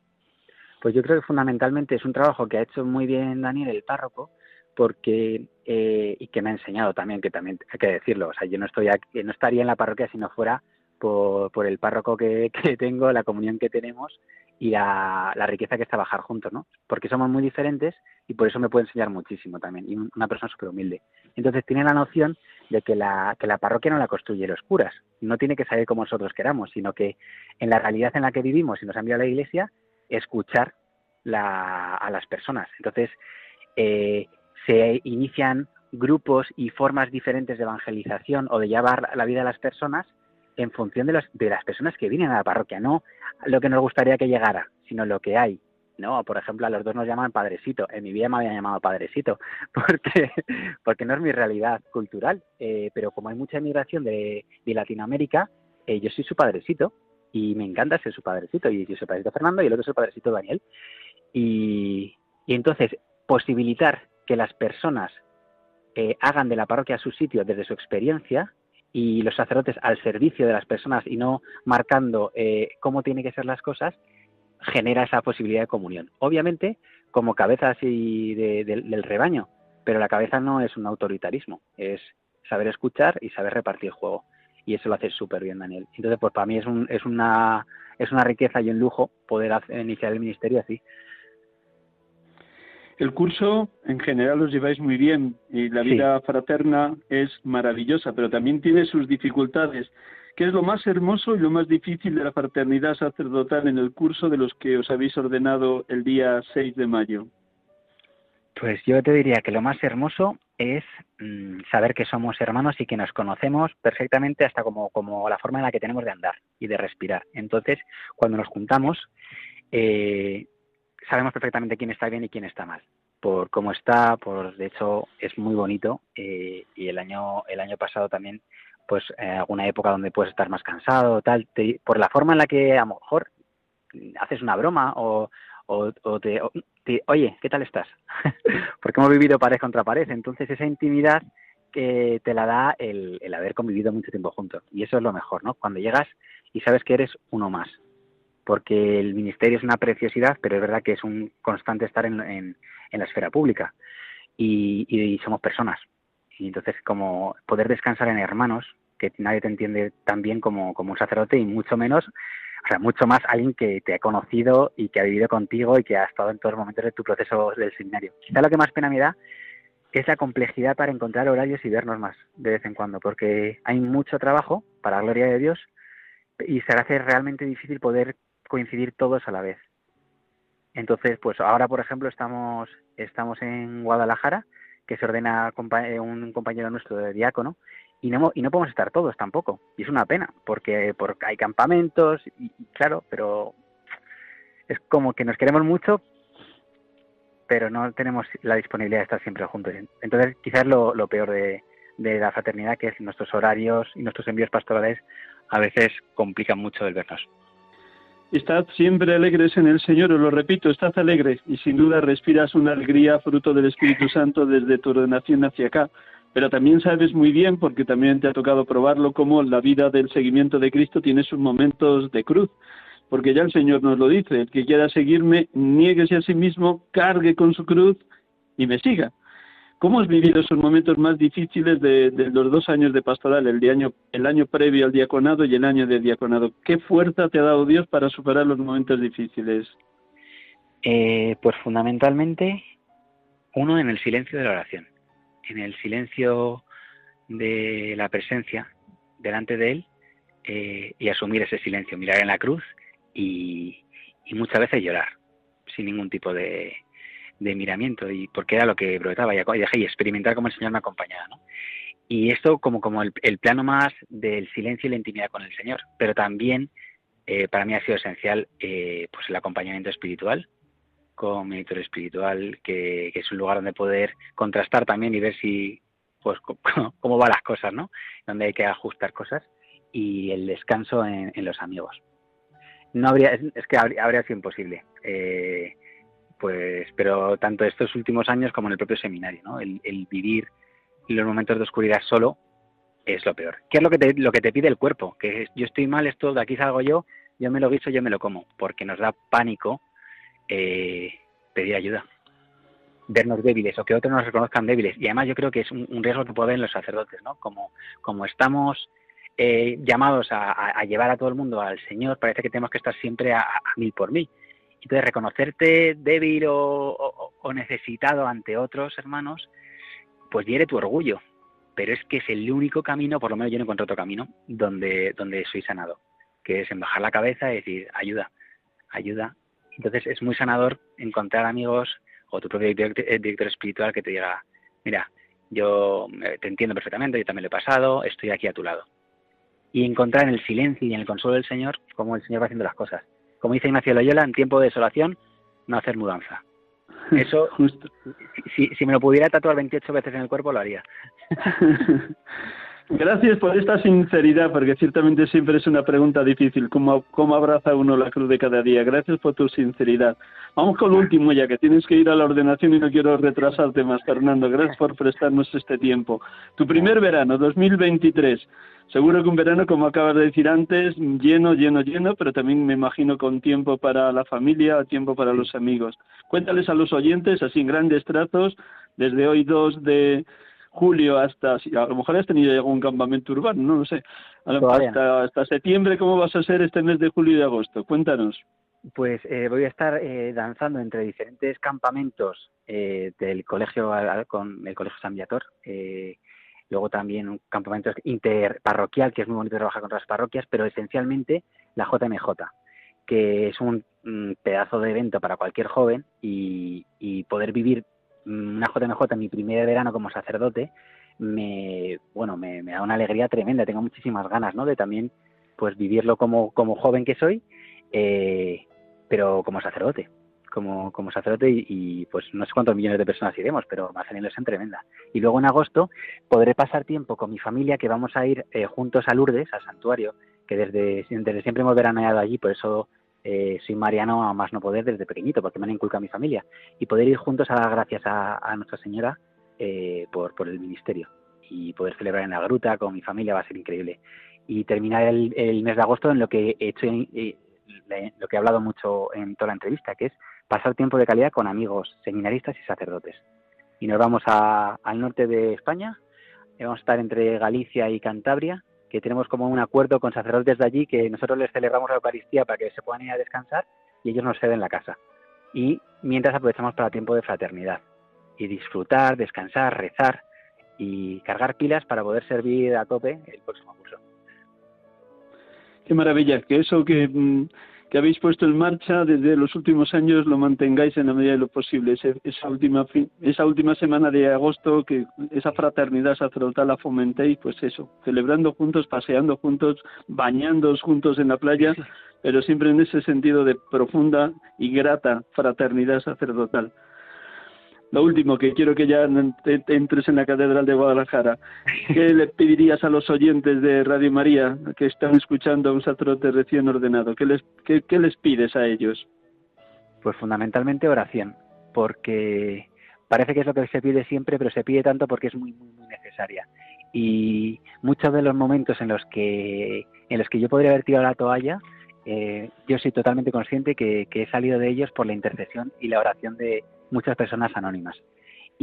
Pues yo creo que fundamentalmente es un trabajo que ha hecho muy bien Daniel, el párroco, porque eh, y que me ha enseñado también, que también hay que decirlo, o sea, yo no estoy aquí, no estaría en la parroquia si no fuera por, por el párroco (laughs) que, tengo, la comunión que tenemos y la, riqueza que es trabajar juntos, ¿no? Porque somos muy diferentes y por eso me puede enseñar muchísimo también, y una persona súper humilde. Entonces tiene la noción de que la, que la parroquia no la construye los curas, no tiene que salir como nosotros queramos, sino que en la realidad en la que vivimos y nos ha enviado la iglesia, escuchar a las personas. Entonces, eh, se inician grupos y formas diferentes de evangelización o de llevar la vida a las personas en función de, los, de las personas que vienen a la parroquia, no lo que nos gustaría que llegara, sino lo que hay. ¿no? Por ejemplo, a los dos nos llaman padrecito. En mi vida me habían llamado padrecito, (laughs) porque, porque no es mi realidad cultural. Eh, pero como hay mucha inmigración de, de Latinoamérica, eh, yo soy su padrecito y me encanta ser su padrecito. Y yo soy padrecito Fernando y el otro es el padrecito Daniel. Y, y entonces, posibilitar que las personas eh, hagan de la parroquia su sitio desde su experiencia y los sacerdotes al servicio de las personas y no marcando eh, cómo tienen que ser las cosas, genera esa posibilidad de comunión. Obviamente, como cabeza así del rebaño, pero la cabeza no es un autoritarismo, es saber escuchar y saber repartir el juego. Y eso lo hace súper bien Daniel. Entonces, pues para mí es, un, es, una, es una riqueza y un lujo poder iniciar el ministerio así. El curso en general os lleváis muy bien y la vida fraterna es maravillosa, pero también tiene sus dificultades. ¿Qué es lo más hermoso y lo más difícil de la fraternidad sacerdotal en el curso de los que os habéis ordenado el día 6 de mayo? Pues yo te diría que lo más hermoso es mm, saber que somos hermanos y que nos conocemos perfectamente hasta como, como la forma en la que tenemos de andar y de respirar. Entonces, cuando nos juntamos, eh, sabemos perfectamente quién está bien y quién está mal. Por cómo está por de hecho es muy bonito eh, y el año el año pasado también pues en alguna época donde puedes estar más cansado tal por la forma en la que a lo mejor haces una broma o, o, te, oye qué tal estás (laughs) porque hemos vivido pared contra pared entonces esa intimidad que te la da el, el haber convivido mucho tiempo juntos y eso es lo mejor no cuando llegas y sabes que eres uno más porque el ministerio es una preciosidad, pero es verdad que es un constante estar en, en, la esfera pública y, somos personas. Y entonces, como poder descansar en hermanos, que nadie te entiende tan bien como, como un sacerdote y mucho menos, o sea, mucho más alguien que te ha conocido y que ha vivido contigo y que ha estado en todos los momentos de tu proceso del seminario. Quizá lo que más pena me da es la complejidad para encontrar horarios y vernos más de vez en cuando, porque hay mucho trabajo, para la gloria de Dios, y se hace realmente difícil poder coincidir todos a la vez. Entonces, pues ahora, por ejemplo, estamos, estamos en Guadalajara, que se ordena eh, un compañero nuestro de diácono, y no, y no podemos estar todos tampoco. Y es una pena, porque, porque hay campamentos, y, claro, pero es como que nos queremos mucho, pero no tenemos la disponibilidad de estar siempre juntos. Entonces, quizás lo, lo peor de, de la fraternidad, que es nuestros horarios y nuestros envíos pastorales, a veces complican mucho el vernos. Estad siempre alegres en el Señor, os lo repito, estad alegres y sin duda respiras una alegría fruto del Espíritu Santo desde tu ordenación hacia acá. Pero también sabes muy bien, porque también te ha tocado probarlo, cómo la vida del seguimiento de Cristo tiene sus momentos de cruz. Porque ya el Señor nos lo dice, el que quiera seguirme, niéguese a sí mismo, cargue con su cruz y me siga. ¿Cómo has vivido esos momentos más difíciles de, los dos años de pastoral, el, año, el año previo al diaconado y el año de diaconado? ¿Qué fuerza te ha dado Dios para superar los momentos difíciles? Eh, pues fundamentalmente Uno en el silencio de la oración, en el silencio de la presencia delante de Él eh, y asumir ese silencio, mirar en la cruz y, muchas veces llorar sin ningún tipo de, miramiento y porque era lo que brotaba y, y experimentar como el Señor me acompañaba. ¿no? Y esto como, como el, plano más del silencio y la intimidad con el Señor, pero también eh, para mí ha sido esencial eh, pues el acompañamiento espiritual con mi editor espiritual, que, es un lugar donde poder contrastar también y ver si pues (laughs) cómo, van las cosas, ¿no? Donde hay que ajustar cosas y el descanso en, los amigos. No habría, es, que habría, sido imposible. Eh, pues, pero tanto estos últimos años como en el propio seminario, ¿no? el vivir los momentos de oscuridad solo es lo peor. ¿Qué es lo que te, lo que te pide el cuerpo? Que yo estoy mal, esto de aquí salgo yo, yo me lo guiso, yo me lo como, porque nos da pánico eh, pedir ayuda, vernos débiles o que otros nos reconozcan débiles. Y además yo creo que es un, riesgo que puede haber en los sacerdotes, ¿no? Como, como estamos eh, llamados a, llevar a todo el mundo al Señor, parece que tenemos que estar siempre a, mil por mil. Entonces, reconocerte débil o necesitado ante otros hermanos pues hiere tu orgullo. Pero es que es el único camino, por lo menos yo no encuentro otro camino, donde, donde soy sanado, que es en bajar la cabeza y decir, ayuda, ayuda. Entonces es muy sanador encontrar amigos o tu propio eh, director, espiritual que te diga, mira, yo eh, te entiendo perfectamente, yo también lo he pasado, estoy aquí a tu lado. Y encontrar en el silencio y en el consuelo del Señor cómo el Señor va haciendo las cosas. Como dice Ignacio Loyola, en tiempo de desolación, no hacer mudanza. (laughs) Eso, Justo. Si, si, me lo pudiera tatuar 28 veces en el cuerpo, lo haría. (laughs) Gracias por esta sinceridad, porque ciertamente siempre es una pregunta difícil, ¿cómo, abraza uno la cruz de cada día? Gracias por tu sinceridad. Vamos con lo último ya, que tienes que ir a la ordenación y no quiero retrasarte más, Fernando. Gracias por prestarnos este tiempo. Tu primer verano, 2023. Seguro que un verano, como acabas de decir antes, lleno, lleno, lleno, pero también me imagino con tiempo para la familia, tiempo para los amigos. Cuéntales a los oyentes, así en grandes trazos, desde hoy 2 de julio hasta, a lo mejor has tenido algún campamento urbano, no lo sé, hasta, hasta septiembre, ¿cómo vas a ser este mes de julio y de agosto? Cuéntanos. Pues eh, voy a estar eh, danzando entre diferentes campamentos eh, del colegio con el colegio San Viator. luego también un campamento interparroquial, que es muy bonito trabajar con otras parroquias, pero esencialmente la JMJ, que es un, pedazo de evento para cualquier joven y, y poder vivir Mm, una JMJ mi primer verano como sacerdote, me, bueno, me, da una alegría tremenda. Tengo muchísimas ganas, ¿no? De también, pues, vivirlo como, como joven que soy, eh, pero como sacerdote. Como, como sacerdote y, pues no sé cuántos millones de personas iremos, pero me hacen ilusión tremenda. Y luego en agosto podré pasar tiempo con mi familia, que vamos a ir eh, juntos a Lourdes, al santuario, que desde, desde siempre hemos veraneado allí, por eso eh, soy mariano a más no poder desde pequeñito, porque me han inculcado a mi familia. Y poder ir juntos a dar gracias a, Nuestra Señora eh, por, el ministerio. Y poder celebrar en la gruta con mi familia va a ser increíble. Y terminar el, mes de agosto en lo que he hecho, eh, lo que he hablado mucho en toda la entrevista, que es pasar tiempo de calidad con amigos seminaristas y sacerdotes. Y nos vamos al norte de España, vamos a estar entre Galicia y Cantabria, que tenemos como un acuerdo con sacerdotes de allí que nosotros les celebramos la Eucaristía para que se puedan ir a descansar y ellos nos ceden la casa. Y mientras aprovechamos para tiempo de fraternidad y disfrutar, descansar, rezar y cargar pilas para poder servir a tope el próximo curso. Qué maravilla, que eso que mm, que habéis puesto en marcha desde los últimos años lo mantengáis en la medida de lo posible. esa, última, esa última semana de agosto, que esa fraternidad sacerdotal la fomentéis, pues eso, celebrando juntos, paseando juntos, bañándoos juntos en la playa, pero siempre en ese sentido de profunda y grata fraternidad sacerdotal. Lo último, que quiero que ya entres en la Catedral de Guadalajara. ¿Qué le pedirías a los oyentes de Radio María que están escuchando a un sacerdote recién ordenado? ¿Qué les, qué, les pides a ellos? Pues fundamentalmente oración, porque parece que es lo que se pide siempre, pero se pide tanto porque es muy, muy, muy necesaria. Y muchos de los momentos en los que, en los que yo podría haber tirado la toalla, eh, yo soy totalmente consciente que, he salido de ellos por la intercesión y la oración de muchas personas anónimas.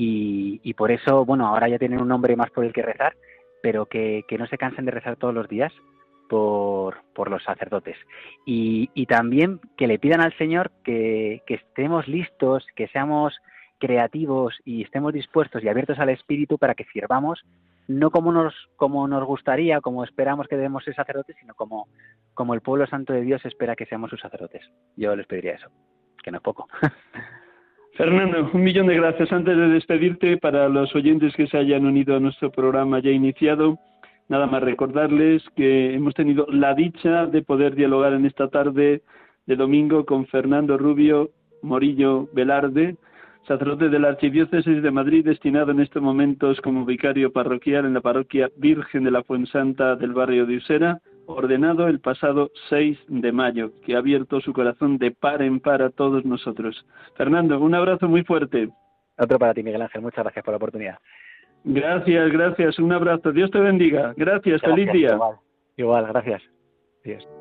Y, por eso, bueno, ahora ya tienen un nombre más por el que rezar, pero que, no se cansen de rezar todos los días por, los sacerdotes. Y, también que le pidan al Señor que, estemos listos, que seamos creativos y estemos dispuestos y abiertos al Espíritu para que sirvamos no como nos, como nos gustaría, como esperamos que debemos ser sacerdotes, sino como, como el pueblo santo de Dios espera que seamos sus sacerdotes. Yo les pediría eso, que no es poco. (laughs) Fernando, un millón de gracias. Antes de despedirte, para los oyentes que se hayan unido a nuestro programa ya iniciado, nada más recordarles que hemos tenido la dicha de poder dialogar en esta tarde de domingo con Fernando Rubio Morillo Velarde, sacerdote de la Archidiócesis de Madrid, destinado en estos momentos como vicario parroquial en la parroquia Virgen de la Fuensanta del barrio de Usera, ordenado el pasado 6 de mayo, que ha abierto su corazón de par en par a todos nosotros. Fernando, un abrazo muy fuerte. Otro para ti, Miguel Ángel. Muchas gracias por la oportunidad. Gracias, gracias. Un abrazo. Dios te bendiga. Gracias. Feliz día. Igual, igual gracias. Dios.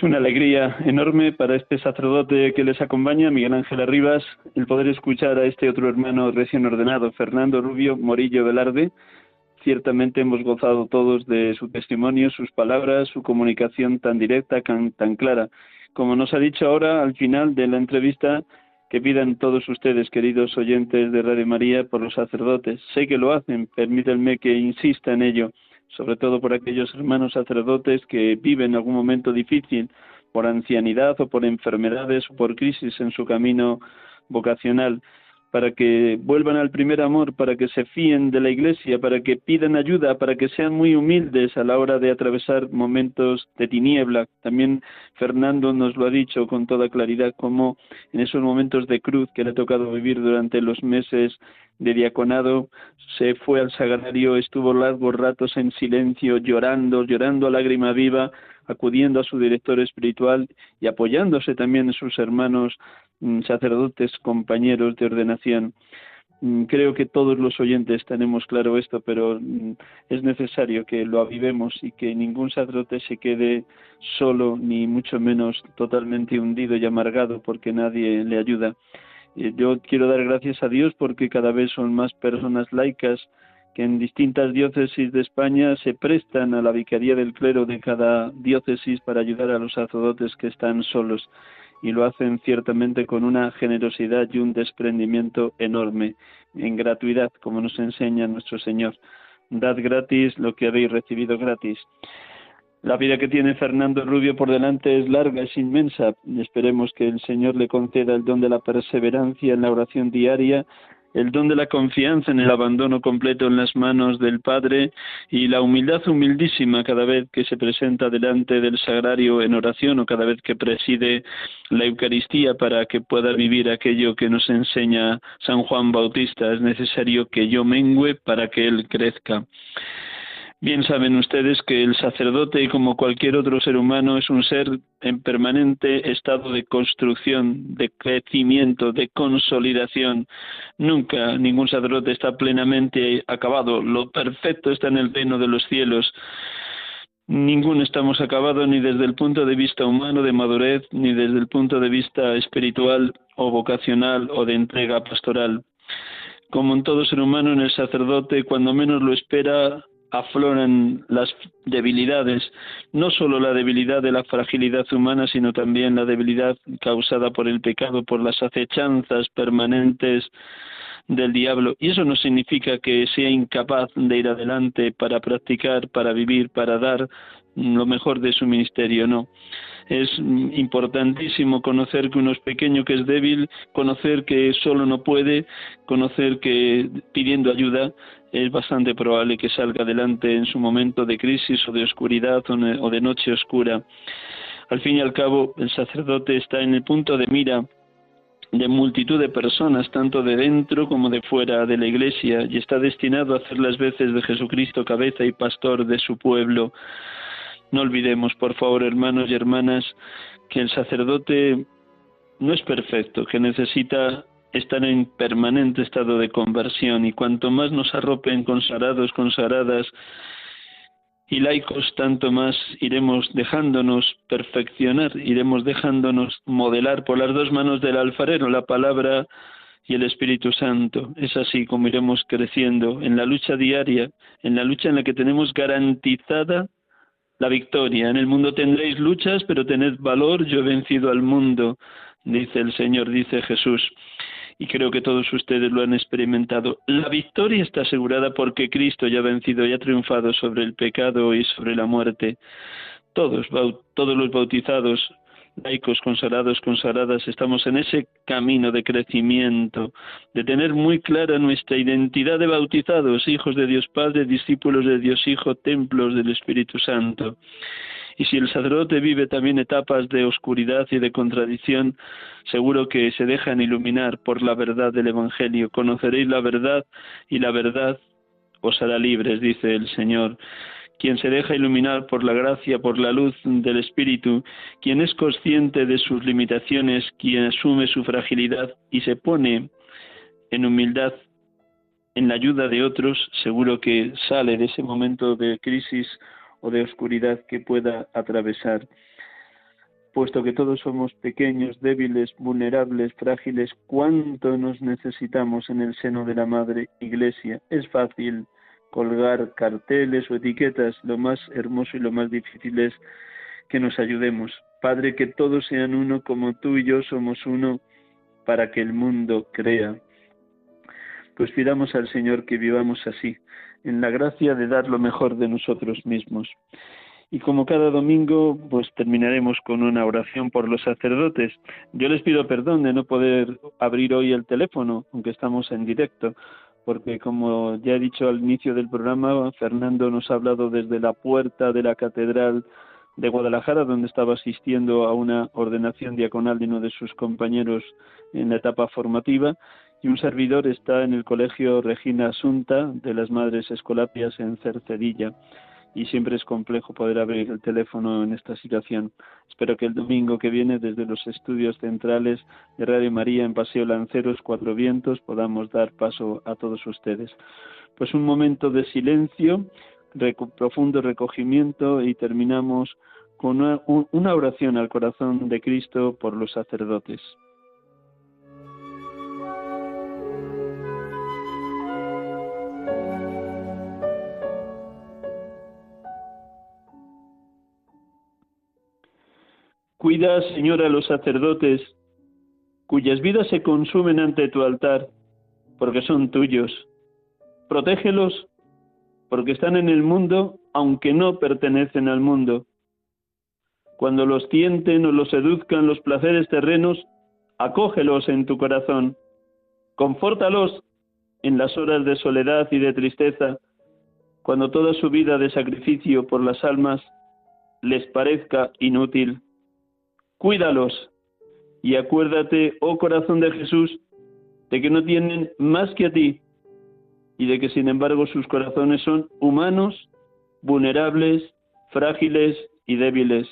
Es una alegría enorme para este sacerdote que les acompaña, Miguel Ángel Arribas, el poder escuchar a este otro hermano recién ordenado, Fernando Rubio Morillo Velarde. Ciertamente hemos gozado todos de su testimonio, sus palabras, su comunicación tan directa, tan, clara. Como nos ha dicho ahora al final de la entrevista, que pidan todos ustedes, queridos oyentes de Radio María, por los sacerdotes. Sé que lo hacen, permítanme que insista en ello sobre todo por aquellos hermanos sacerdotes que viven algún momento difícil por ancianidad o por enfermedades o por crisis en su camino vocacional para que vuelvan al primer amor, para que se fíen de la Iglesia, para que pidan ayuda, para que sean muy humildes a la hora de atravesar momentos de tiniebla. También Fernando nos lo ha dicho con toda claridad, como en esos momentos de cruz que le ha tocado vivir durante los meses de diaconado, se fue al sagrario, estuvo largos ratos en silencio, llorando, llorando a lágrima viva, acudiendo a su director espiritual y apoyándose también en sus hermanos sacerdotes, compañeros de ordenación. Mm, creo que todos los oyentes tenemos claro esto, pero mm, es necesario que lo avivemos y que ningún sacerdote se quede solo, ni mucho menos totalmente hundido y amargado porque nadie le ayuda. Eh, yo quiero dar gracias a Dios porque cada vez son más personas laicas que en distintas diócesis de España se prestan a la vicaría del clero de cada diócesis para ayudar a los sacerdotes que están solos y lo hacen ciertamente con una generosidad y un desprendimiento enorme, en gratuidad, como nos enseña nuestro Señor. Dad gratis lo que habéis recibido gratis. La vida que tiene Fernando Rubio por delante es larga, es inmensa. Esperemos que el Señor le conceda el don de la perseverancia en la oración diaria el don de la confianza en el abandono completo en las manos del Padre y la humildad humildísima cada vez que se presenta delante del sagrario en oración o cada vez que preside la Eucaristía para que pueda vivir aquello que nos enseña San Juan Bautista. Es necesario que yo mengüe para que Él crezca. Bien saben ustedes que el sacerdote, como cualquier otro ser humano, es un ser en permanente estado de construcción, de crecimiento, de consolidación. Nunca ningún sacerdote está plenamente acabado. Lo perfecto está en el reino de los cielos. Ninguno estamos acabados ni desde el punto de vista humano de madurez, ni desde el punto de vista espiritual o vocacional o de entrega pastoral. Como en todo ser humano, en el sacerdote, cuando menos lo espera, afloran las debilidades, no solo la debilidad de la fragilidad humana, sino también la debilidad causada por el pecado, por las acechanzas permanentes del diablo. Y eso no significa que sea incapaz de ir adelante para practicar, para vivir, para dar lo mejor de su ministerio, no. Es importantísimo conocer que uno es pequeño, que es débil, conocer que solo no puede, conocer que pidiendo ayuda es bastante probable que salga adelante en su momento de crisis o de oscuridad o de noche oscura. Al fin y al cabo, el sacerdote está en el punto de mira de multitud de personas, tanto de dentro como de fuera de la Iglesia, y está destinado a hacer las veces de Jesucristo cabeza y pastor de su pueblo. No olvidemos, por favor, hermanos y hermanas, que el sacerdote no es perfecto, que necesita estar en permanente estado de conversión y cuanto más nos arropen consagrados, consagradas y laicos, tanto más iremos dejándonos perfeccionar, iremos dejándonos modelar por las dos manos del alfarero, la palabra y el Espíritu Santo. Es así como iremos creciendo en la lucha diaria, en la lucha en la que tenemos garantizada la victoria. En el mundo tendréis luchas, pero tened valor, yo he vencido al mundo, dice el Señor, dice Jesús y creo que todos ustedes lo han experimentado. La victoria está asegurada porque Cristo ya ha vencido y ha triunfado sobre el pecado y sobre la muerte. Todos, todos los bautizados, laicos, consagrados, consagradas, estamos en ese camino de crecimiento, de tener muy clara nuestra identidad de bautizados, hijos de Dios Padre, discípulos de Dios Hijo, templos del Espíritu Santo. Y si el sacerdote vive también etapas de oscuridad y de contradicción, seguro que se dejan iluminar por la verdad del Evangelio. Conoceréis la verdad y la verdad os hará libres, dice el Señor. Quien se deja iluminar por la gracia, por la luz del Espíritu, quien es consciente de sus limitaciones, quien asume su fragilidad y se pone en humildad en la ayuda de otros, seguro que sale de ese momento de crisis o de oscuridad que pueda atravesar. Puesto que todos somos pequeños, débiles, vulnerables, frágiles, ¿cuánto nos necesitamos en el seno de la Madre Iglesia? Es fácil colgar carteles o etiquetas, lo más hermoso y lo más difícil es que nos ayudemos. Padre, que todos sean uno como tú y yo somos uno para que el mundo crea. Pues pidamos al Señor que vivamos así, en la gracia de dar lo mejor de nosotros mismos. Y como cada domingo, pues terminaremos con una oración por los sacerdotes. Yo les pido perdón de no poder abrir hoy el teléfono, aunque estamos en directo, porque como ya he dicho al inicio del programa, Fernando nos ha hablado desde la puerta de la Catedral de Guadalajara, donde estaba asistiendo a una ordenación diaconal de uno de sus compañeros en la etapa formativa, y un servidor está en el Colegio Regina Asunta de las Madres Escolapias en Cercedilla y siempre es complejo poder abrir el teléfono en esta situación. Espero que el domingo que viene desde los estudios centrales de Radio María en Paseo Lanceros Cuatro Vientos podamos dar paso a todos ustedes. Pues un momento de silencio, profundo recogimiento y terminamos con una oración al corazón de Cristo por los sacerdotes. Cuida, Señor, a los sacerdotes cuyas vidas se consumen ante tu altar, porque son tuyos. Protégelos, porque están en el mundo, aunque no pertenecen al mundo. Cuando los tienten o los seduzcan los placeres terrenos, acógelos en tu corazón. Confórtalos en las horas de soledad y de tristeza, cuando toda su vida de sacrificio por las almas les parezca inútil cuídalos y acuérdate, oh corazón de Jesús, de que no tienen más que a ti y de que sin embargo sus corazones son humanos, vulnerables, frágiles y débiles.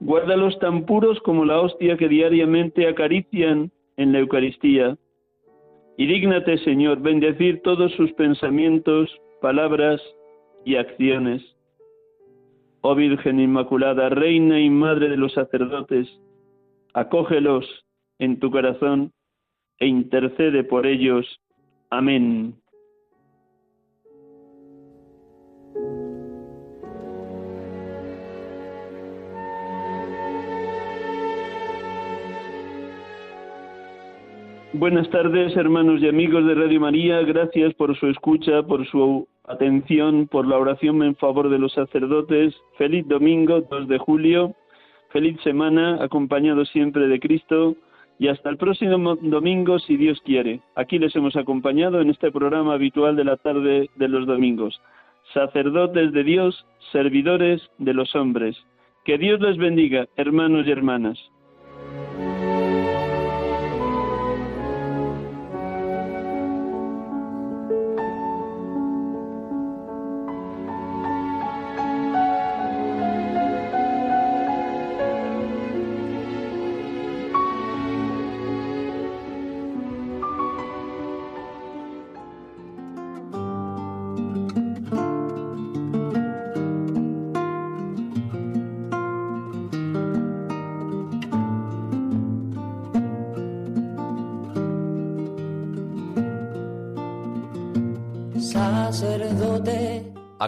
Guárdalos tan puros como la hostia que diariamente acarician en la Eucaristía. Y dígnate, Señor, bendecir todos sus pensamientos, palabras y acciones Oh Virgen Inmaculada, Reina y Madre de los sacerdotes, acógelos en tu corazón e intercede por ellos. Amén. Buenas tardes, hermanos y amigos de Radio María. Gracias por su escucha, por su atención, por la oración en favor de los sacerdotes. Feliz domingo, 2 de julio. Feliz semana, acompañado siempre de Cristo. Y hasta el próximo domingo, si Dios quiere. Aquí les hemos acompañado en este programa habitual de la tarde de los domingos. Sacerdotes de Dios, servidores de los hombres. Que Dios les bendiga, hermanos y hermanas.